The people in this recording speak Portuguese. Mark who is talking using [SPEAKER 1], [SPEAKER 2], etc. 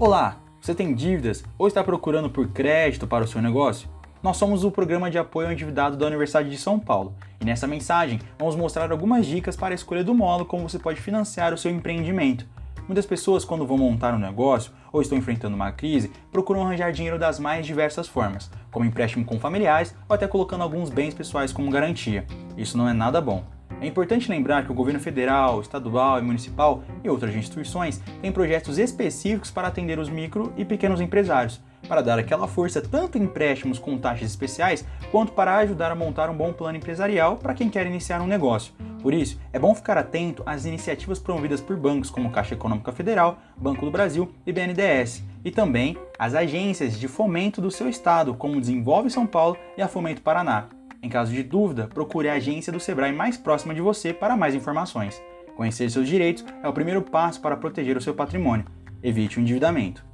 [SPEAKER 1] Olá, você tem dívidas ou está procurando por crédito para o seu negócio? Nós somos o programa de apoio ao endividado da Universidade de São Paulo e nessa mensagem vamos mostrar algumas dicas para a escolha do módulo como você pode financiar o seu empreendimento. Muitas pessoas, quando vão montar um negócio ou estão enfrentando uma crise, procuram arranjar dinheiro das mais diversas formas, como empréstimo com familiares ou até colocando alguns bens pessoais como garantia. Isso não é nada bom. É importante lembrar que o governo federal, estadual e municipal e outras instituições têm projetos específicos para atender os micro e pequenos empresários, para dar aquela força tanto em empréstimos com taxas especiais, quanto para ajudar a montar um bom plano empresarial para quem quer iniciar um negócio. Por isso, é bom ficar atento às iniciativas promovidas por bancos como Caixa Econômica Federal, Banco do Brasil e BNDES, e também as agências de fomento do seu estado, como Desenvolve São Paulo e a Fomento Paraná. Em caso de dúvida, procure a agência do Sebrae mais próxima de você para mais informações. Conhecer seus direitos é o primeiro passo para proteger o seu patrimônio. Evite o endividamento.